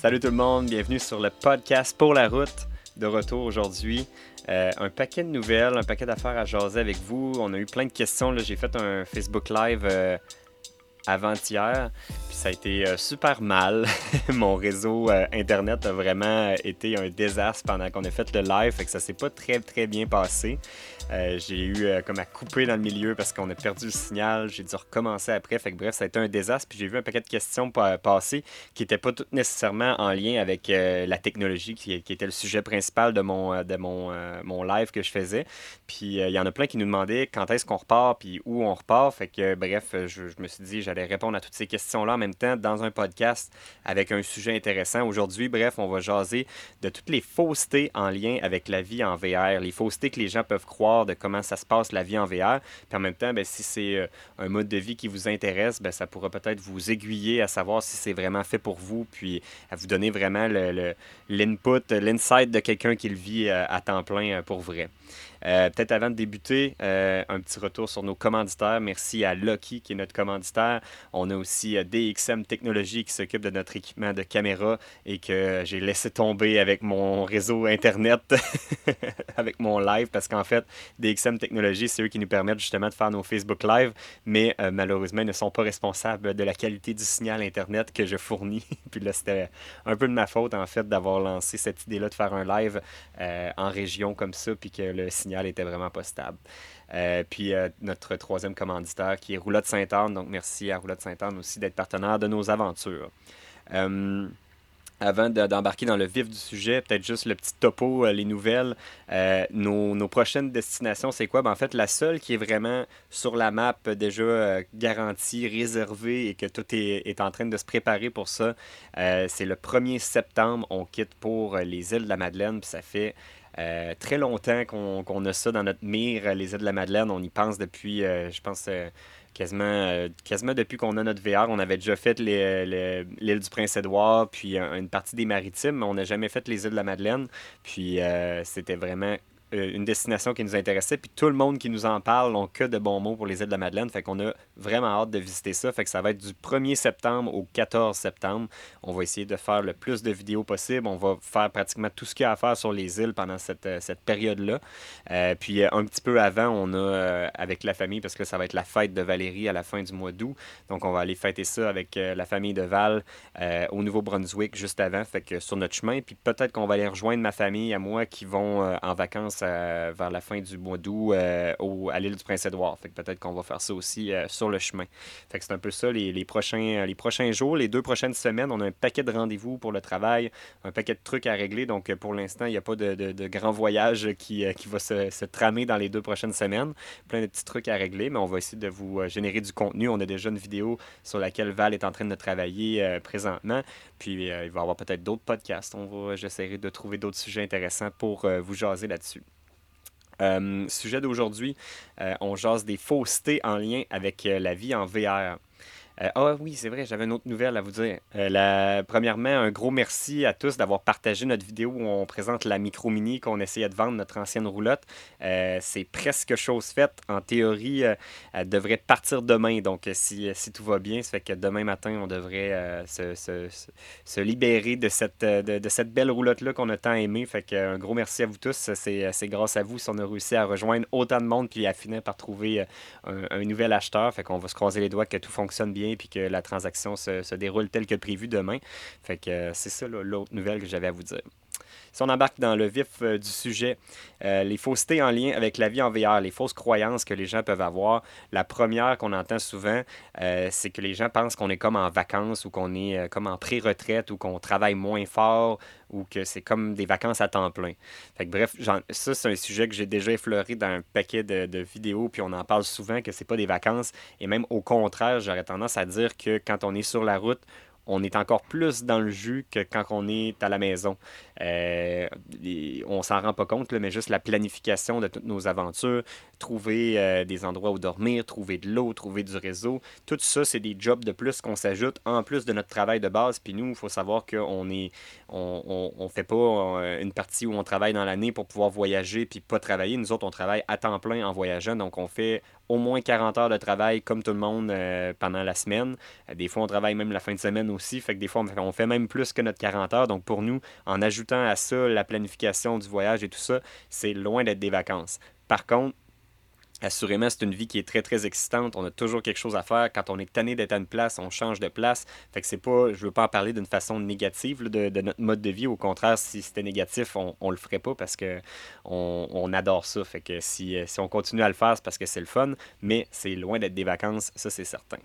Salut tout le monde, bienvenue sur le podcast Pour la route. De retour aujourd'hui. Euh, un paquet de nouvelles, un paquet d'affaires à jaser avec vous. On a eu plein de questions. J'ai fait un Facebook Live euh, avant-hier. Puis ça a été euh, super mal. Mon réseau euh, Internet a vraiment été un désastre pendant qu'on a fait le live. Fait que ça s'est pas très très bien passé. Euh, j'ai eu comme à couper dans le milieu parce qu'on a perdu le signal. J'ai dû recommencer après. Fait que bref, ça a été un désastre. Puis j'ai vu un paquet de questions passer qui n'étaient pas toutes nécessairement en lien avec la technologie qui, était le sujet principal de mon, de mon, mon live que je faisais. Puis il y en a plein qui nous demandaient quand est-ce qu'on repart puis où on repart. Fait que bref, je me suis dit j'allais répondre à toutes ces questions-là en même temps dans un podcast avec un sujet intéressant. Aujourd'hui, bref, on va jaser de toutes les faussetés en lien avec la vie en VR, les faussetés que les gens peuvent croire de comment ça se passe la vie en VR. Puis en même temps, ben, si c'est euh, un mode de vie qui vous intéresse, ben, ça pourra peut-être vous aiguiller à savoir si c'est vraiment fait pour vous, puis à vous donner vraiment l'input, l'insight de quelqu'un qui le vit euh, à temps plein euh, pour vrai. Euh, peut-être avant de débuter, euh, un petit retour sur nos commanditaires. Merci à Lucky qui est notre commanditaire. On a aussi euh, DXM Technologies qui s'occupe de notre équipement de caméra et que j'ai laissé tomber avec mon réseau Internet, avec mon live, parce qu'en fait, DXM Technologies, c'est eux qui nous permettent justement de faire nos Facebook Live, mais malheureusement, ils ne sont pas responsables de la qualité du signal Internet que je fournis. Puis là, c'était un peu de ma faute, en fait, d'avoir lancé cette idée-là de faire un live en région comme ça, puis que le signal était vraiment pas stable. Euh, puis euh, notre troisième commanditaire qui est Roulotte Sainte-Anne. Donc merci à Roulotte Sainte-Anne aussi d'être partenaire de nos aventures. Euh, avant d'embarquer dans le vif du sujet, peut-être juste le petit topo, les nouvelles. nos, prochaines destinations, c'est quoi? Ben, en fait, la seule qui est vraiment sur la map, déjà garantie, réservée et que tout est, est, en train de se préparer pour ça, c'est le 1er septembre. On quitte pour les îles de la Madeleine. Puis ça fait euh, très longtemps qu'on a ça dans notre mire, les îles de la Madeleine. On y pense depuis, euh, je pense, euh, quasiment, quasiment depuis qu'on a notre VR. On avait déjà fait l'île du Prince-Édouard, puis une partie des maritimes, mais on n'a jamais fait les îles de la Madeleine. Puis c'était vraiment euh, une destination qui nous intéressait. Puis tout le monde qui nous en parle n'ont que de bons mots pour les îles de la Madeleine. Fait qu'on a vraiment hâte de visiter ça. Fait que ça va être du 1er septembre au 14 septembre. On va essayer de faire le plus de vidéos possible. On va faire pratiquement tout ce qu'il y a à faire sur les îles pendant cette, euh, cette période-là. Euh, puis un petit peu avant, on a avec la famille, parce que ça va être la fête de Valérie à la fin du mois d'août. Donc on va aller fêter ça avec la famille de Val au Nouveau-Brunswick juste avant. Fait que sur notre chemin. Puis peut-être qu'on va aller rejoindre ma famille à moi qui vont en vacances euh, vers la fin du mois d'août euh, à l'île du Prince-Édouard. Fait que peut-être qu'on va faire ça aussi euh, sur le chemin. Fait que c'est un peu ça les, prochains, les prochains jours, les deux prochaines semaines. On a un paquet de rendez-vous pour le travail, un paquet de trucs à régler. Donc pour l'instant, il n'y a pas de, de, grand voyage qui, qui va se, se, tramer dans les deux prochaines semaines. Plein de petits trucs à régler, mais on va essayer de vous générer du contenu. On a déjà une vidéo sur laquelle Val est en train de travailler présentement. Puis il va y avoir peut-être d'autres podcasts. On va, j'essaierai de trouver d'autres sujets intéressants pour vous jaser là-dessus. Euh, sujet d'aujourd'hui, euh, on jase des faussetés en lien avec euh, la vie en VR. Euh, ah oui, c'est vrai, j'avais une autre nouvelle à vous dire. Euh, premièrement, un gros merci à tous d'avoir partagé notre vidéo où on présente la micro mini qu'on essayait de vendre, notre ancienne roulotte. Euh, c'est presque chose faite. En théorie, elle devrait partir demain. Donc, si, si, tout va bien, ça fait que demain matin, on devrait se, se, se, libérer de cette, de cette belle roulotte-là qu'on a tant aimée. Fait que un gros merci à vous tous. C'est grâce à vous si on a réussi à rejoindre autant de monde puis à finir par trouver un, un nouvel acheteur. Fait qu'on va se croiser les doigts que tout fonctionne bien puis que la transaction se, déroule telle que prévu demain. Fait que euh, c'est ça l'autre nouvelle que j'avais à vous dire. Si on embarque dans le vif euh, du sujet, euh, les faussetés en lien avec la vie en VR, les fausses croyances que les gens peuvent avoir, la première qu'on entend souvent, c'est que les gens pensent qu'on est comme en vacances ou qu'on est comme en pré-retraite ou qu'on travaille moins fort ou que c'est comme des vacances à temps plein. Bref, ça, c'est un sujet que j'ai déjà effleuré dans un paquet de, vidéos, puis on en parle souvent que c'est pas des vacances. Et même au contraire, j'aurais tendance à dire que quand on est sur la route, on est encore plus dans le jus que quand on est à la maison. Euh, on s'en rend pas compte, mais juste la planification de toutes nos aventures, trouver euh, des endroits où dormir, trouver de l'eau, trouver du réseau. Tout ça, c'est des jobs de plus qu'on s'ajoute en plus de notre travail de base. Puis nous, il faut savoir qu'on est, on, on, fait pas euh, une partie où on travaille dans l'année pour pouvoir voyager puis pas travailler. Nous autres, on travaille à temps plein en voyageant. Donc, on fait au moins 40 heures de travail comme tout le monde euh, pendant la semaine. des fois, on travaille même la fin de semaine aussi. Fait que des fois, on fait même plus que notre 40 heures. Donc, pour nous, en ajoutant à ça la planification du voyage et tout ça, c'est loin d'être des vacances. Par contre, Assurément, c'est une vie qui est très, très excitante. On a toujours quelque chose à faire. Quand on est tanné d'être à une place, on change de place. Fait que c'est pas, je veux pas en parler d'une façon négative de, notre mode de vie. Au contraire, si c'était négatif, on, on le ferait pas parce que on, adore ça. Fait que si, si on continue à le faire, c'est parce que c'est le fun. Mais c'est loin d'être des vacances, ça c'est certain.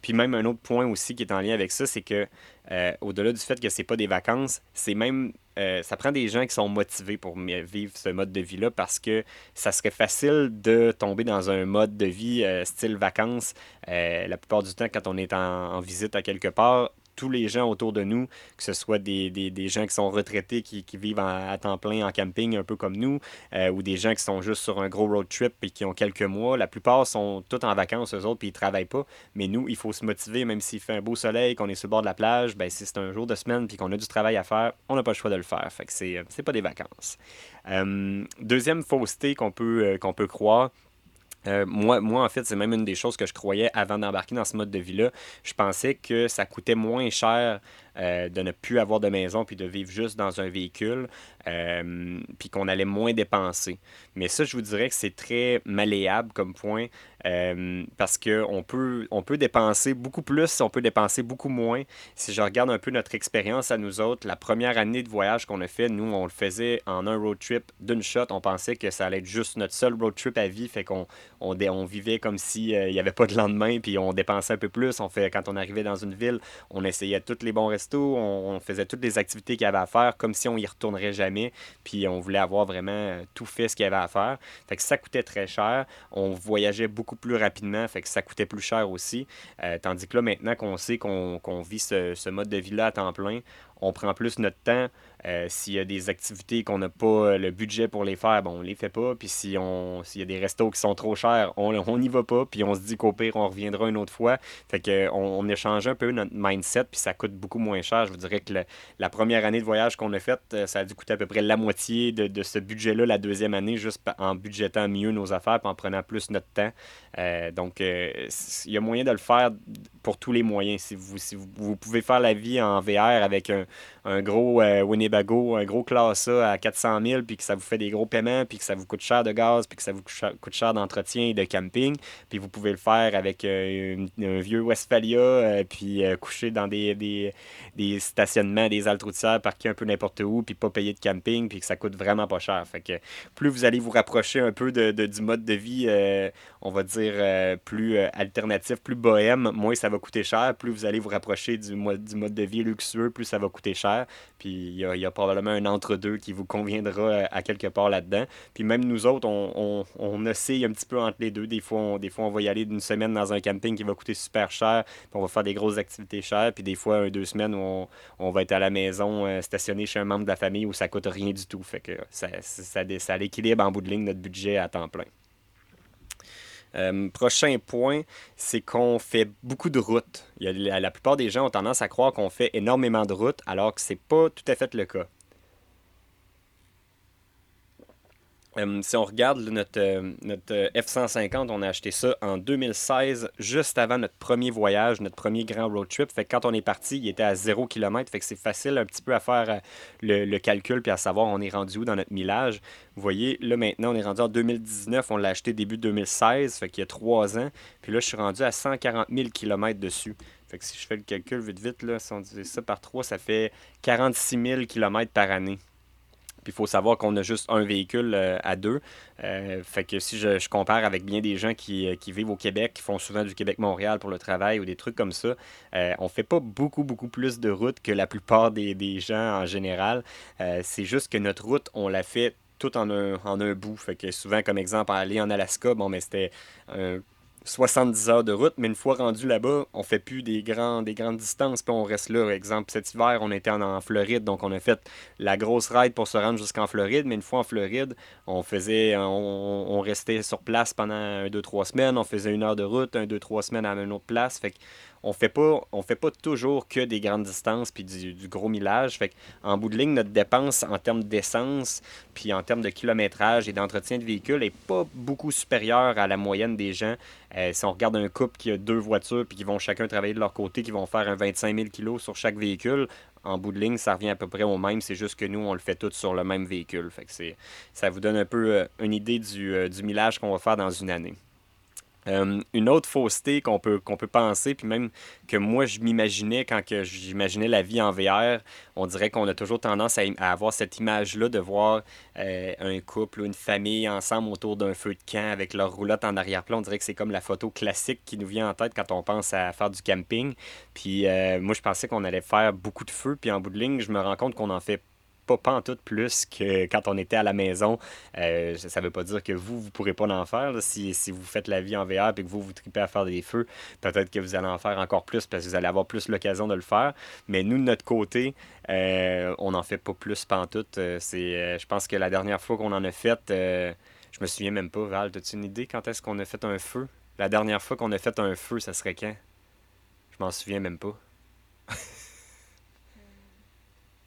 Puis même un autre point aussi qui est en lien avec ça, c'est que euh, au-delà du fait que c'est pas des vacances, c'est même euh, ça prend des gens qui sont motivés pour vivre ce mode de vie-là parce que ça serait facile de tomber dans un mode de vie euh, style vacances. la plupart du temps, quand on est en visite à quelque part, tous les gens autour de nous, que ce soit des, des, gens qui sont retraités, qui, qui vivent à temps plein en camping, un peu comme nous, euh, ou des gens qui sont juste sur un gros road trip et qui ont quelques mois. La plupart sont tous en vacances, eux autres, puis ils travaillent pas. Mais nous, il faut se motiver, même s'il fait un beau soleil, qu'on est sur le bord de la plage, ben, si c'est un jour de semaine puis qu'on a du travail à faire, on n'a pas le choix de le faire. Fait que c'est, euh, pas des vacances. Euh, deuxième fausseté qu'on peut, qu'on peut croire, euh, moi, moi, en fait, c'est même une des choses que je croyais avant d'embarquer dans ce mode de vie-là. Je pensais que ça coûtait moins cher euh, de ne plus avoir de maison puis de vivre juste dans un véhicule, euh, puis qu'on allait moins dépenser. Mais ça, je vous dirais que c'est très malléable comme point euh, parce qu'on peut, on peut dépenser beaucoup plus, on peut dépenser beaucoup moins. Si je regarde un peu notre expérience à nous autres, la première année de voyage qu'on a fait, nous, on le faisait en un road trip d'une shot. On pensait que ça allait être juste notre seul road trip à vie, fait qu'on on, on vivait comme s'il n'y avait pas de lendemain, puis on dépensait un peu plus. On fait, quand on arrivait dans une ville, on essayait tous les bons on, faisait toutes les activités qu'il y avait à faire comme si on y retournerait jamais. Puis on voulait avoir vraiment euh, tout fait ce qu'il y avait à faire. Fait que ça coûtait très cher. On voyageait beaucoup plus rapidement, fait que ça coûtait plus cher aussi. Euh, tandis que là, maintenant qu'on sait qu'on vit ce, ce, mode de vie-là à temps plein, on prend plus notre temps. Euh, s'il y a des activités qu'on n'a pas euh, le budget pour les faire, bon, on les fait pas. Puis si on, s'il y a des restos qui sont trop chers, on n'y va pas. Puis on se dit qu'au pire, on reviendra une autre fois. Fait que on, a changé un peu notre mindset. Puis ça coûte beaucoup moins cher. Je vous dirais que la première année de voyage qu'on a faite, euh, ça a dû coûter à peu près la moitié de, ce budget-là la deuxième année, juste en budgétant mieux nos affaires en prenant plus notre temps. donc, il y a moyen de le faire pour tous les moyens. Si vous, si vous, pouvez faire la vie en VR avec un, un gros Un gros classe à 400 000, puis que ça vous fait des gros paiements, puis que ça vous coûte cher de gaz, puis que ça vous coûte cher d'entretien et de camping, puis vous pouvez le faire avec euh, un vieux Westphalia, euh, puis euh, coucher dans des, des, stationnements, des haltes parquer un peu n'importe où, puis pas payer de camping, puis que ça coûte vraiment pas cher. Fait que plus vous allez vous rapprocher un peu de, du mode de vie, on va dire, plus alternatif, plus bohème, moins ça va coûter cher. Plus vous allez vous rapprocher du, du mode de vie luxueux, plus ça va coûter cher. Puis il y probablement un entre-deux qui vous conviendra euh, à quelque part là-dedans. Puis même nous autres, on, on, oscille un petit peu entre les deux. Des fois, on, des fois, on va y aller d'une semaine dans un camping qui va coûter super cher, puis on va faire des grosses activités chères. Puis des fois, deux semaines on, on va être à la maison, euh, stationné chez un membre de la famille où ça coûte rien du tout. Fait que ça, ça, ça, ça l'équilibre en bout de ligne notre budget à temps plein. Euh, prochain point, c'est qu'on fait beaucoup de routes. la, plupart des gens ont tendance à croire qu'on fait énormément de routes, alors que c'est pas tout à fait le cas. Euh, si on regarde notre, euh, notre euh, F-150, on a acheté ça en 2016, juste avant notre premier voyage, notre premier grand road trip. Fait que quand on est parti, il était à 0 km. Fait que c'est facile un petit peu à faire le, calcul puis à savoir on est rendu où dans notre millage. Vous voyez, là maintenant, on est rendu en 2019. On l'a acheté début 2016, fait qu'il y a trois ans. Puis là, je suis rendu à 140 000 km dessus. Fait que si je fais le calcul vite vite, là, si on divise ça par 3, ça fait 46 000 km par année. Puis il faut savoir qu'on a juste un véhicule euh, à deux. Euh, fait que si je, compare avec bien des gens qui, euh, qui, vivent au Québec, qui font souvent du Québec-Montréal pour le travail ou des trucs comme ça, on fait pas beaucoup, beaucoup plus de routes que la plupart des, gens en général. c'est juste que notre route, on l'a fait tout en un, en un bout. Fait que souvent, comme exemple, aller en Alaska, bon, mais c'était 70 heures de route, mais une fois rendu là-bas, on fait plus des, grands, des grandes distances, puis on reste là. Exemple, cet hiver, on était en, Floride, donc on a fait la grosse ride pour se rendre jusqu'en Floride, mais une fois en Floride, on faisait, on, restait sur place pendant un, deux, trois semaines, on faisait une heure de route, un, deux, trois semaines à une autre place. On fait pas on fait pas toujours que des grandes distances puis du, gros millage. Fait en bout de ligne, notre dépense en termes d'essence puis en termes de kilométrage et d'entretien de véhicule est pas beaucoup supérieure à la moyenne des gens. Euh, si on regarde un couple qui a deux voitures puis qui vont chacun travailler de leur côté, qui vont faire un 25 000 kg sur chaque véhicule, en bout de ligne, ça revient à peu près au même. C'est juste que nous, on le fait tout sur le même véhicule. Ça vous donne un peu euh, une idée du, euh, du millage qu'on va faire dans une année. Euh, une autre fausseté qu'on peut, qu'on peut penser, puis même que moi je m'imaginais quand j'imaginais la vie en VR, on dirait qu'on a toujours tendance à, avoir cette image-là de voir euh, un couple ou une famille ensemble autour d'un feu de camp avec leur roulotte en arrière-plan. On dirait que c'est comme la photo classique qui nous vient en tête quand on pense à faire du camping. Puis euh, moi je pensais qu'on allait faire beaucoup de feu, puis en bout de ligne, je me rends compte qu'on en fait pas, pas en plus que quand on était à la maison. Euh, ça veut pas dire que vous, vous pourrez pas en faire. Si, vous faites la vie en VR et que vous, vous tripez à faire des feux, peut-être que vous allez en faire encore plus parce que vous allez avoir plus l'occasion de le faire. Mais nous, de notre côté, euh, on n'en fait pas plus pantoute. Euh, c'est, je pense que la dernière fois qu'on en a fait, je me souviens même pas, Val, as-tu une idée quand est-ce qu'on a fait un feu? La dernière fois qu'on a fait un feu, ça serait quand? Je m'en souviens même pas.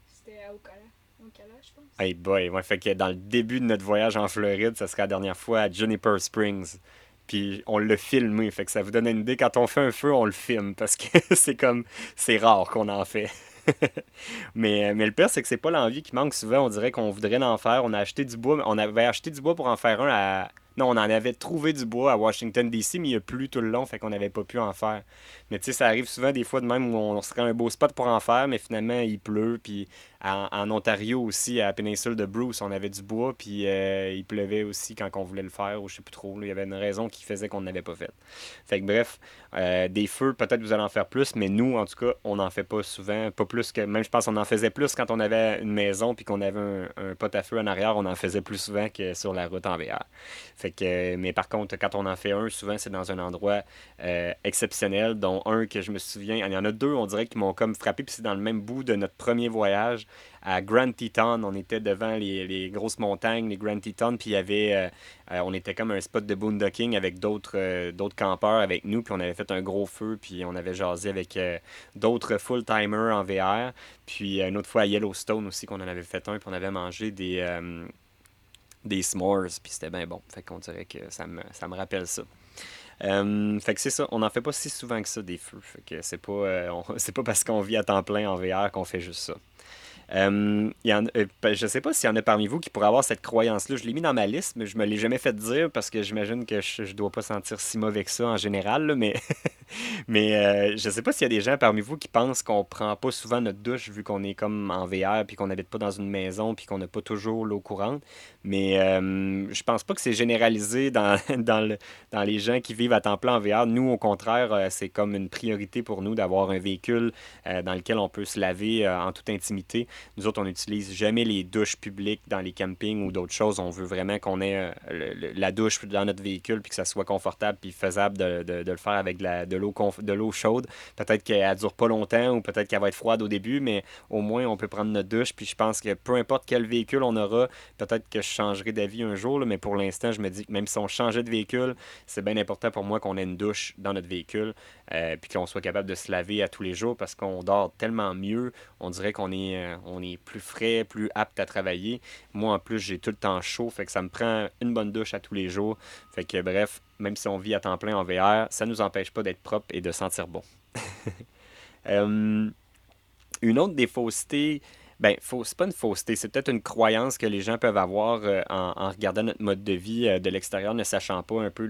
C'était à Ocala Hey boy, ouais, fait que dans le début de notre voyage en Floride, ça serait la dernière fois à Juniper Springs. Puis on l'a filmé, fait que ça vous donne une idée. Quand on fait un feu, on le filme parce que c'est comme. C'est rare qu'on en fait. mais, mais le pire, c'est que c'est pas l'envie qui manque souvent. On dirait qu'on voudrait en faire. On a acheté du bois, on avait acheté du bois pour en faire un à. Non, on en avait trouvé du bois à Washington DC, mais il a plu tout le long, fait qu'on n'avait pas pu en faire. Mais tu sais, ça arrive souvent des fois de même où on serait un beau spot pour en faire, mais finalement il pleut, puis en, Ontario aussi, à la péninsule de Bruce, on avait du bois, puis euh, il pleuvait aussi quand on voulait le faire, ou je sais plus trop. il y avait une raison qui faisait qu'on n'avait pas fait. Fait que bref, euh, des feux, peut-être vous allez en faire plus, mais nous, en tout cas, on n'en fait pas souvent. Pas plus que. Même je pense qu'on en faisait plus quand on avait une maison, puis qu'on avait un, pot à feu en arrière, on en faisait plus souvent que sur la route en VR. Fait que, mais par contre, quand on en fait un, souvent c'est dans un endroit euh, exceptionnel, dont un que je me souviens, il y en a deux, on dirait, qui m'ont comme frappé, puis c'est dans le même bout de notre premier voyage à Grand Teton. On était devant les, grosses montagnes, les Grand Teton, puis il y avait, euh, euh, on était comme un spot de boondocking avec d'autres euh, d'autres campeurs avec nous, puis on avait fait un gros feu, puis on avait jasé avec d'autres full-timers en VR. Puis une autre fois à Yellowstone aussi, qu'on en avait fait un, puis on avait mangé des, des s'mores, puis c'était bien bon. Fait qu'on dirait que ça me, ça me rappelle ça. fait que c'est ça, on n'en fait pas si souvent que ça des feux. Fait que c'est pas, c'est pas parce qu'on vit à temps plein en VR qu'on fait juste ça. Euh, y euh, ben, je sais pas s'il y en a parmi vous qui pourraient avoir cette croyance-là. Je l'ai mis dans ma liste, mais je me l'ai jamais fait dire parce que j'imagine que je, ne dois pas sentir si mauvais que ça en général. mais mais euh, je sais pas s'il y a des gens parmi vous qui pensent qu'on prend pas souvent notre douche vu qu'on est comme en VR puis qu'on n'habite pas dans une maison puis qu'on n'a pas toujours l'eau courante. Mais je pense pas que c'est généralisé dans, dans, le, dans les gens qui vivent à temps plein en VR. Nous, au contraire, c'est comme une priorité pour nous d'avoir un véhicule dans lequel on peut se laver en toute intimité. Nous autres, on n'utilise jamais les douches publiques dans les campings ou d'autres choses. On veut vraiment qu'on ait euh, la douche dans notre véhicule puis que ça soit confortable puis faisable de, de, le faire avec de, l'eau, de l'eau chaude. Peut-être qu'elle dure pas longtemps ou peut-être qu'elle va être froide au début, mais au moins on peut prendre notre douche. Puis je pense que peu importe quel véhicule on aura, peut-être que je changerai d'avis un jour, mais pour l'instant, je me dis que même si on changeait de véhicule, c'est bien important pour moi qu'on ait une douche dans notre véhicule euh, puis qu'on soit capable de se laver à tous les jours parce qu'on dort tellement mieux. On dirait qu'on est, euh, on est plus frais, plus apte à travailler. Moi, en plus, j'ai tout le temps chaud, fait que ça me prend une bonne douche à tous les jours. Fait que bref, même si on vit à temps plein en VR, ça ne nous empêche pas d'être propre et de sentir bon. Euh, une autre des ben, c'est pas une fausseté, c'est peut-être une croyance que les gens peuvent avoir euh, en, regardant notre mode de vie euh, de l'extérieur, ne sachant pas un peu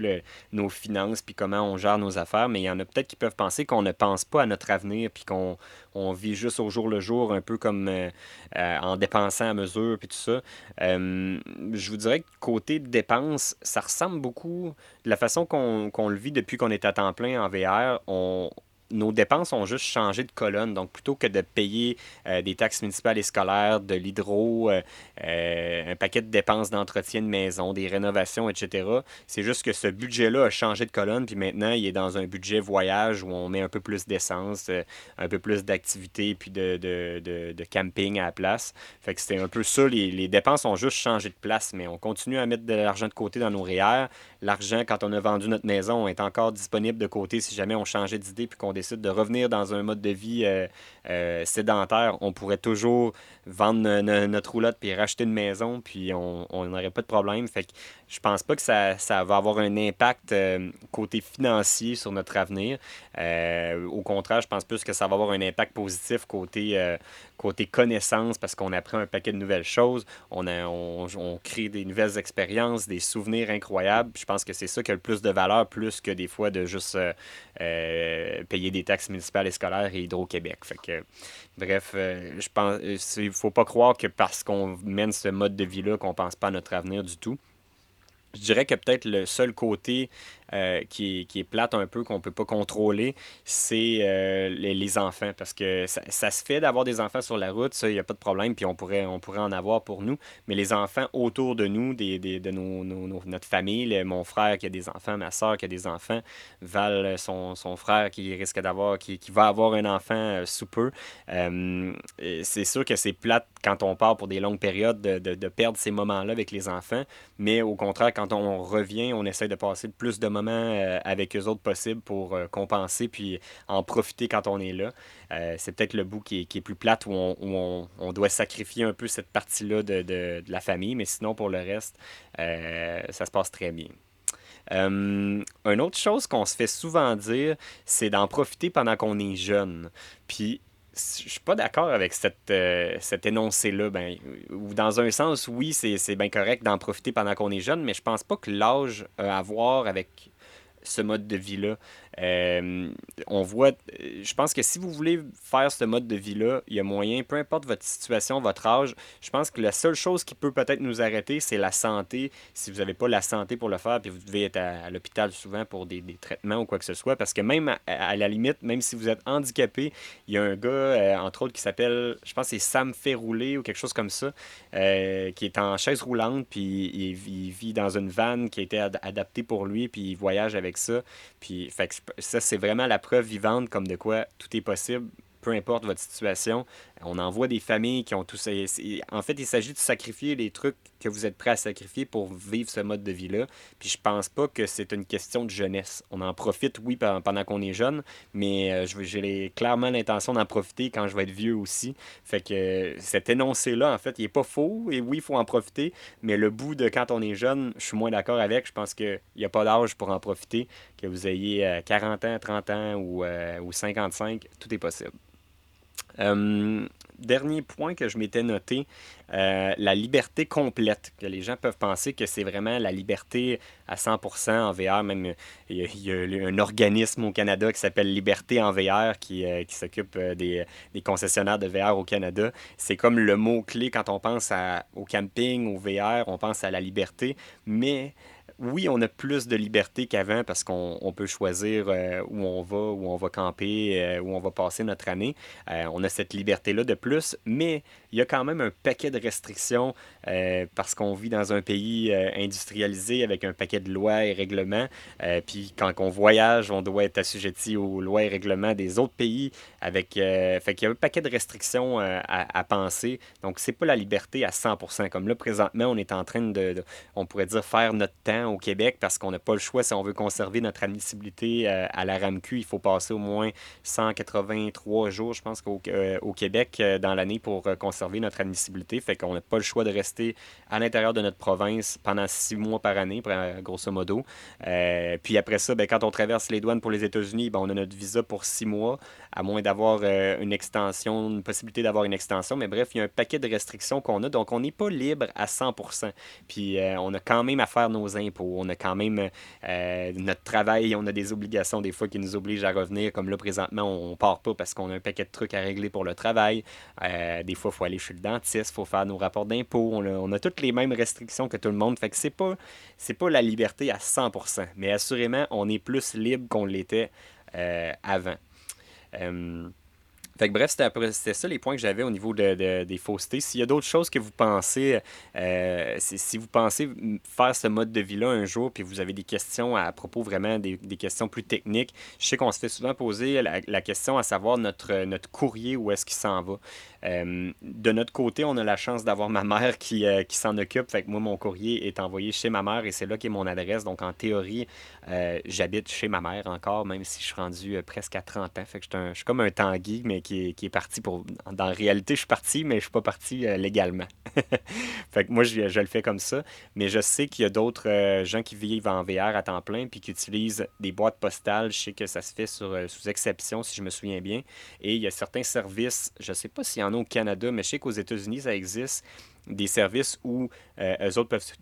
nos finances puis comment on gère nos affaires. Mais il y en a peut-être qui peuvent penser qu'on ne pense pas à notre avenir puis qu'on on vit juste au jour le jour, un peu comme euh, en dépensant à mesure puis tout ça. je vous dirais que côté dépenses, ça ressemble beaucoup de la façon qu'on le vit depuis qu'on est à temps plein en VR. On, nos dépenses ont juste changé de colonne. Donc, plutôt que de payer euh, des taxes municipales et scolaires, de l'hydro, euh, euh, un paquet de dépenses d'entretien de maison, des rénovations, etc., c'est juste que ce budget-là a changé de colonne, puis maintenant, il est dans un budget voyage où on met un peu plus d'essence, un peu plus d'activités, puis de, de, de, camping à la place. Fait que c'était un peu ça. Les, les, dépenses ont juste changé de place, mais on continue à mettre de l'argent de côté dans nos REER. L'argent, quand on a vendu notre maison, est encore disponible de côté si jamais on changeait d'idée puis qu'on décide de revenir dans un mode de vie euh, euh, sédentaire, on pourrait toujours vendre notre roulotte puis racheter une maison, puis on n'aurait pas de problème. Fait que je pense pas que ça, va avoir un impact euh, côté financier sur notre avenir. au contraire, je pense plus que ça va avoir un impact positif côté, côté connaissance parce qu'on apprend un paquet de nouvelles choses, on, on, crée des nouvelles expériences, des souvenirs incroyables. Je pense que c'est ça qui a le plus de valeur, plus que des fois de juste payer des taxes municipales et scolaires et Hydro-Québec. Fait que, bref, euh, je pense il faut pas croire que parce qu'on mène ce mode de vie-là, qu'on pense pas à notre avenir du tout. Je dirais que peut-être le seul côté euh, qui, est, qui, est, plate un peu, qu'on ne peut pas contrôler, c'est euh, les, enfants. Parce que ça, se fait d'avoir des enfants sur la route, ça, il n'y a pas de problème, puis on pourrait, on pourrait en avoir pour nous. Mais les enfants autour de nous, des, des, de nos, notre famille, mon frère qui a des enfants, ma soeur qui a des enfants, Val, son, son frère qui risque d'avoir, qui, qui, va avoir un enfant euh, sous peu, c'est sûr que c'est plate quand on part pour des longues périodes de, de, de perdre ces moments-là avec les enfants. Mais au contraire, quand on revient, on essaie de passer le plus de euh, avec eux autres possible pour euh, compenser puis en profiter quand on est là. Euh, c'est peut-être le bout qui est, plus plate où, on, doit sacrifier un peu cette partie-là de, la famille, mais sinon pour le reste, ça se passe très bien. une autre chose qu'on se fait souvent dire, c'est d'en profiter pendant qu'on est jeune. Puis je suis pas d'accord avec cette, cet énoncé-là. Ben, dans un sens, oui, c'est bien correct d'en profiter pendant qu'on est jeune, mais je pense pas que l'âge a à voir avec ce mode de vie-là. Euh, on voit, je pense que si vous voulez faire ce mode de vie-là, il y a moyen, peu importe votre situation, votre âge, je pense que la seule chose qui peut peut-être nous arrêter, c'est la santé. Si vous n'avez pas la santé pour le faire, puis vous devez être à, l'hôpital souvent pour des, traitements ou quoi que ce soit, parce que même à, la limite, même si vous êtes handicapé, il y a un gars, euh, entre autres, qui s'appelle, je pense c'est Sam Rouler ou quelque chose comme ça, euh, qui est en chaise roulante, puis il, vit dans une vanne qui a été adaptée pour lui, puis il voyage avec ça. Puis, fait ça, c'est vraiment la preuve vivante comme de quoi tout est possible peu importe votre situation. On en voit des familles qui ont tout ça. En fait, il s'agit de sacrifier les trucs que vous êtes prêts à sacrifier pour vivre ce mode de vie-là. Puis je pense pas que c'est une question de jeunesse. On en profite, oui, pendant qu'on est jeune, mais euh, j'ai clairement l'intention d'en profiter quand je vais être vieux aussi. Fait que cet énoncé-là, en fait, il est pas faux. Et oui, il faut en profiter, mais le bout de quand on est jeune, je suis moins d'accord avec. Je pense qu'il n'y a pas d'âge pour en profiter. Que vous ayez 40 euh, ans, 30 ans ou, euh, ou 55, tout est possible. Euh, dernier point que je m'étais noté, euh, la liberté complète. Que les gens peuvent penser que c'est vraiment la liberté à 100% en VR. Même il y, a, un organisme au Canada qui s'appelle Liberté en VR qui, euh, qui s'occupe des, des, concessionnaires de VR au Canada. C'est comme le mot-clé quand on pense au camping, au VR, on pense à la liberté. Mais oui, on a plus de liberté qu'avant parce qu'on peut choisir euh, où on va, où on va camper, euh, où on va passer notre année. Euh, on a cette liberté-là de plus, mais il y a quand même un paquet de restrictions parce qu'on vit dans un pays industrialisé avec un paquet de lois et règlements. puis quand on voyage, on doit être assujetti aux lois et règlements des autres pays. Avec, fait qu'il y a un paquet de restrictions à, penser. Donc, c'est pas la liberté à 100%. Comme là, présentement, on est en train de on pourrait dire, faire notre temps au Québec parce qu'on n'a pas le choix si on veut conserver notre admissibilité euh, à la RAMQ. Il faut passer au moins 183 jours, je pense, au, euh, au Québec euh, dans l'année pour conserver notre admissibilité. Fait qu'on n'a pas le choix de rester à l'intérieur de notre province pendant six mois par année, grosso modo. puis après ça, ben, quand on traverse les douanes pour les États-Unis, ben, on a notre visa pour six mois, à moins d'avoir une extension, une possibilité d'avoir une extension. Mais bref, il y a un paquet de restrictions qu'on a. Donc, on n'est pas libre à 100 Puis, on a quand même à faire nos impôts on a quand même euh, notre travail, on a des obligations des fois qui nous obligent à revenir. Comme là, présentement, on, ne part pas parce qu'on a un paquet de trucs à régler pour le travail. Euh, des fois, il faut aller chez le dentiste, il faut faire nos rapports d'impôts. On, a toutes les mêmes restrictions que tout le monde. Fait que c'est pas, c'est pas la liberté à 100%. Mais assurément, on est plus libre qu'on l'était euh, avant. Fait que bref, c'était ça les points que j'avais au niveau de, des faussetés. S'il y a d'autres choses que vous pensez, euh, si vous pensez faire ce mode de vie-là un jour, puis vous avez des questions à, propos vraiment des, des, questions plus techniques, je sais qu'on se fait souvent poser la, la, question à savoir notre, notre courrier, où est-ce qu'il s'en va. Euh, de notre côté, on a la chance d'avoir ma mère qui, euh, qui s'en occupe. Fait que moi, mon courrier est envoyé chez ma mère et c'est là qu'est mon adresse. Donc, en théorie, euh, j'habite chez ma mère encore, même si je suis rendu presque à 30 ans. Fait que je suis, comme un Tanguy, mais qui est, qui est parti pour. Dans la réalité, je suis parti, mais je suis pas parti légalement. fait que moi, je, je, le fais comme ça. Mais je sais qu'il y a d'autres gens qui vivent en VR à temps plein puis qui utilisent des boîtes postales. Je sais que ça se fait sur, sous exception, si je me souviens bien. Et il y a certains services, je sais pas s'il y en a Canada, mais je sais qu'aux États-Unis, ça existe des services où euh, eux autres peuvent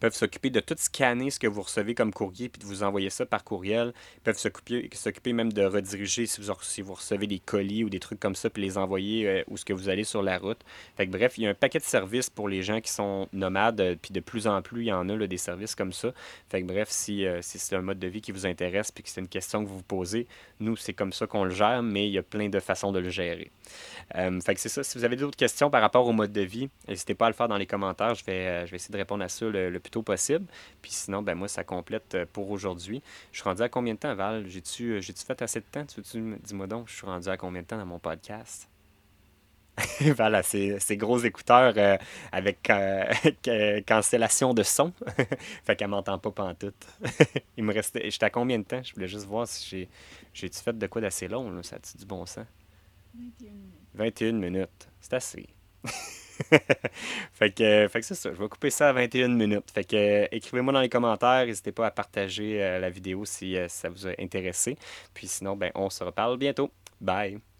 peuvent s'occuper de tout scanner ce que vous recevez comme courrier puis de vous envoyer ça par courriel. Ils peuvent s'occuper même de rediriger si vous, si vous recevez des colis ou des trucs comme ça puis les envoyer euh, où ce que vous allez sur la route. Fait que, bref, il y a un paquet de services pour les gens qui sont nomades euh, puis de plus en plus, il y en a des services comme ça. Fait que, bref, si, euh, si c'est un mode de vie qui vous intéresse puis que c'est une question que vous vous posez, nous, c'est comme ça qu'on le gère, mais il y a plein de façons de le gérer. fait que c'est ça. Si vous avez d'autres questions par rapport au mode de vie, n'hésitez pas à le faire dans les commentaires. Je vais, je vais essayer de répondre à ça le, le plus tôt possible. Puis sinon, ben moi, ça complète euh, pour aujourd'hui. Je suis rendu à combien de temps, Val? J'ai-tu euh, fait assez de temps? Dis-moi donc, je suis rendu à combien de temps dans mon podcast? voilà, ces, ces, gros écouteurs euh, avec cancellation de son. fait qu'elle m'entend pas pantoute. Il me restait. J'étais à combien de temps? Je voulais juste voir si j'ai. J'ai-tu fait de quoi d'assez long, là? Ça a-tu du bon sens? 21 minutes. 21 minutes. C'est assez. fait que, fait que c'est ça. Je vais couper ça à 21 minutes. Fait que écrivez-moi dans les commentaires. N'hésitez pas à partager euh, la vidéo si euh, ça vous a intéressé. Puis sinon, ben, on se reparle bientôt. Bye.